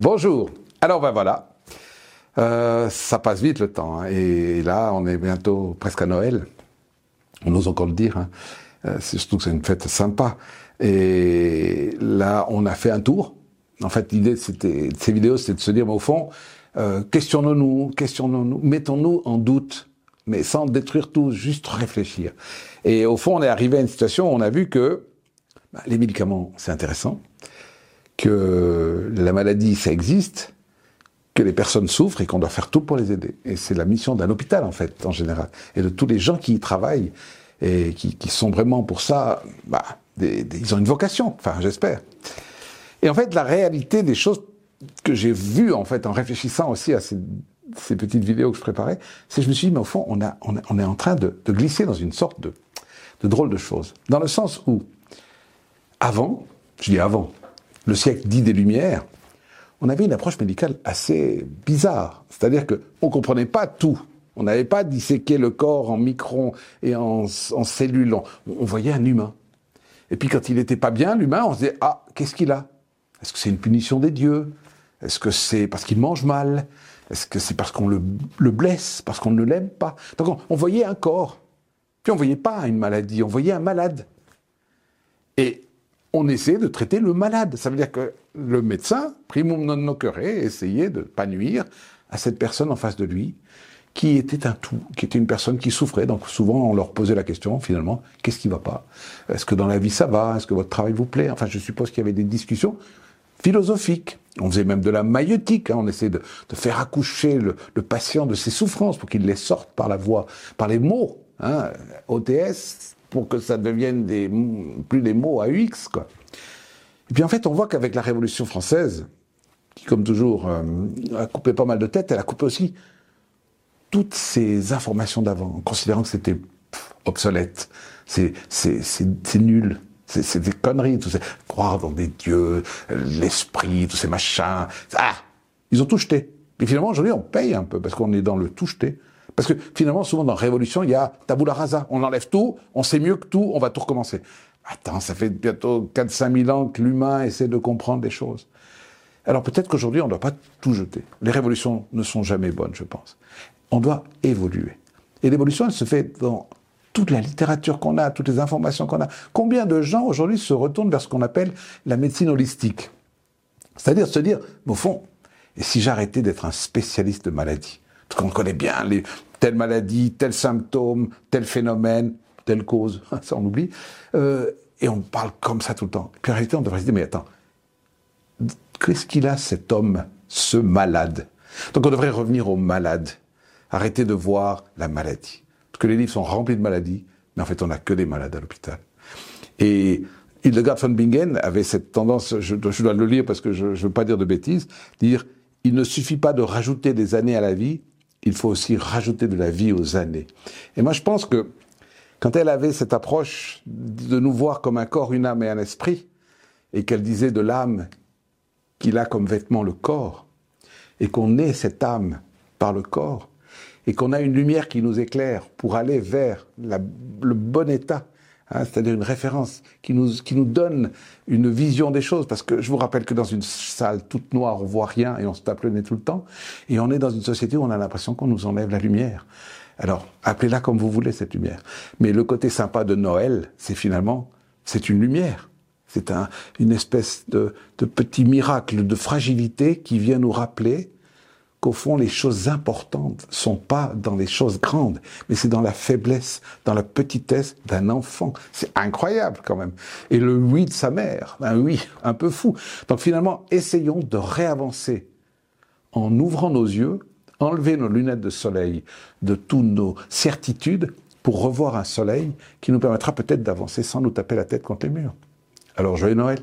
Bonjour. Alors ben voilà, euh, ça passe vite le temps. hein. Et là, on est bientôt presque à Noël. On ose encore le dire. hein. Euh, surtout que c'est une fête sympa. Et là, on a fait un tour. En fait, l'idée c'était, de ces vidéos, c'était de se dire, mais au fond, euh, questionnons-nous, questionnons-nous, mettons-nous en doute, mais sans détruire tout, juste réfléchir. Et au fond, on est arrivé à une situation où on a vu que bah, les médicaments, c'est intéressant, que la maladie, ça existe, que les personnes souffrent et qu'on doit faire tout pour les aider. Et c'est la mission d'un hôpital, en fait, en général, et de tous les gens qui y travaillent et qui, sont vraiment pour ça, bah, ils ont une vocation, enfin, j'espère. Et en fait, la réalité des choses que j'ai vues, en fait, en réfléchissant aussi à ces, petites vidéos que je préparais, c'est que je me suis dit, mais au fond, on, a, on, est en train de, de glisser dans une sorte de, de drôle de choses. Dans le sens où, avant, je dis avant, le siècle dit des Lumières, on avait une approche médicale assez bizarre. C'est-à-dire qu'on ne comprenait pas tout. On n'avait pas disséqué le corps en microns et en, cellules. On, voyait un humain. Et puis quand il n'était pas bien, l'humain, on se disait, ah, qu'est-ce qu'il a? Est-ce que c'est une punition des dieux? Est-ce que c'est parce qu'il mange mal? Est-ce que c'est parce qu'on le, le blesse, parce qu'on ne l'aime pas? Donc on, on voyait un corps. Puis on voyait pas une maladie, on voyait un malade. Et on essayait de traiter le malade. Ça veut dire que le médecin, primum non nocere, essayait de ne pas nuire à cette personne en face de lui, qui était un tout, qui était une personne qui souffrait. Donc souvent, on leur posait la question, finalement, qu'est-ce qui va pas? Est-ce que dans la vie ça va? Est-ce que votre travail vous plaît? Enfin, je suppose qu'il y avait des discussions philosophiques. On faisait même de la maïeutique. hein. On essayait de, faire accoucher le, le patient de ses souffrances pour qu'il les sorte par la voix, par les mots. Hein, OTS, pour que ça devienne plus des mots AUX, quoi. Et puis en fait, on voit qu'avec la Révolution française, qui comme toujours euh, a coupé pas mal de têtes, elle a coupé aussi toutes ces informations d'avant, considérant que c'était obsolète, c'est nul, c'est des conneries, croire dans des dieux, l'esprit, tous ces machins. Ah, ils ont tout jeté. Et finalement, aujourd'hui, on paye un peu parce qu'on est dans le tout jeté. Parce que finalement, souvent dans Révolution, il y a tabula rasa. On enlève tout, on sait mieux que tout, on va tout recommencer. Attends, ça fait bientôt 4-5 000 ans que l'humain essaie de comprendre les choses. Alors peut-être qu'aujourd'hui, on ne doit pas tout jeter. Les révolutions ne sont jamais bonnes, je pense. On doit évoluer. Et l'évolution, elle se fait dans toute la littérature qu'on a, toutes les informations qu'on a. Combien de gens aujourd'hui se retournent vers ce qu'on appelle la médecine holistique? C'est-à-dire se dire, au fond, et si j'arrêtais d'être un spécialiste de maladies Qu'on connaît bien les, telle maladie, tel symptôme, tel phénomène, telle cause, ça on oublie. Euh, et on parle comme ça tout le temps. Puis en réalité, on devrait se dire, mais attends, qu'est-ce qu'il a cet homme, ce malade? Donc on devrait revenir au malade, arrêter de voir la maladie. Parce que les livres sont remplis de maladies, mais en fait on n'a que des malades à l'hôpital. Et Hildegard von Bingen avait cette tendance, je, dois- je dois le lire parce que je ne veux pas dire de bêtises, dire il ne suffit pas de rajouter des années à la vie, il faut aussi rajouter de la vie aux années. Et moi je pense que quand elle avait cette approche de nous voir comme un corps, une âme et un esprit, et qu'elle disait de l'âme qu'il a comme vêtement le corps, et qu'on est cette âme par le corps, et qu'on a une lumière qui nous éclaire pour aller vers le bon état, hein, c'est-à-dire une référence qui nous, qui nous donne une vision des choses, parce que je vous rappelle que dans une salle toute noire, on voit rien et on se tape le nez tout le temps, et on est dans une société où on a l'impression qu'on nous enlève la lumière. Alors, appelez-la comme vous voulez, cette lumière. Mais le côté sympa de Noël, c'est finalement, c'est une lumière. C'est un, une espèce de, de petit miracle de fragilité qui vient nous rappeler qu'au fond, les choses importantes sont pas dans les choses grandes, mais c'est dans la faiblesse, dans la petitesse d'un enfant. C'est incroyable quand même. Et le oui de sa mère, un oui un peu fou. Donc finalement, essayons de réavancer en ouvrant nos yeux, enlever nos lunettes de soleil de toutes nos certitudes pour revoir un soleil qui nous permettra peut-être d'avancer sans nous taper la tête contre les murs. Alors, joyeux Noël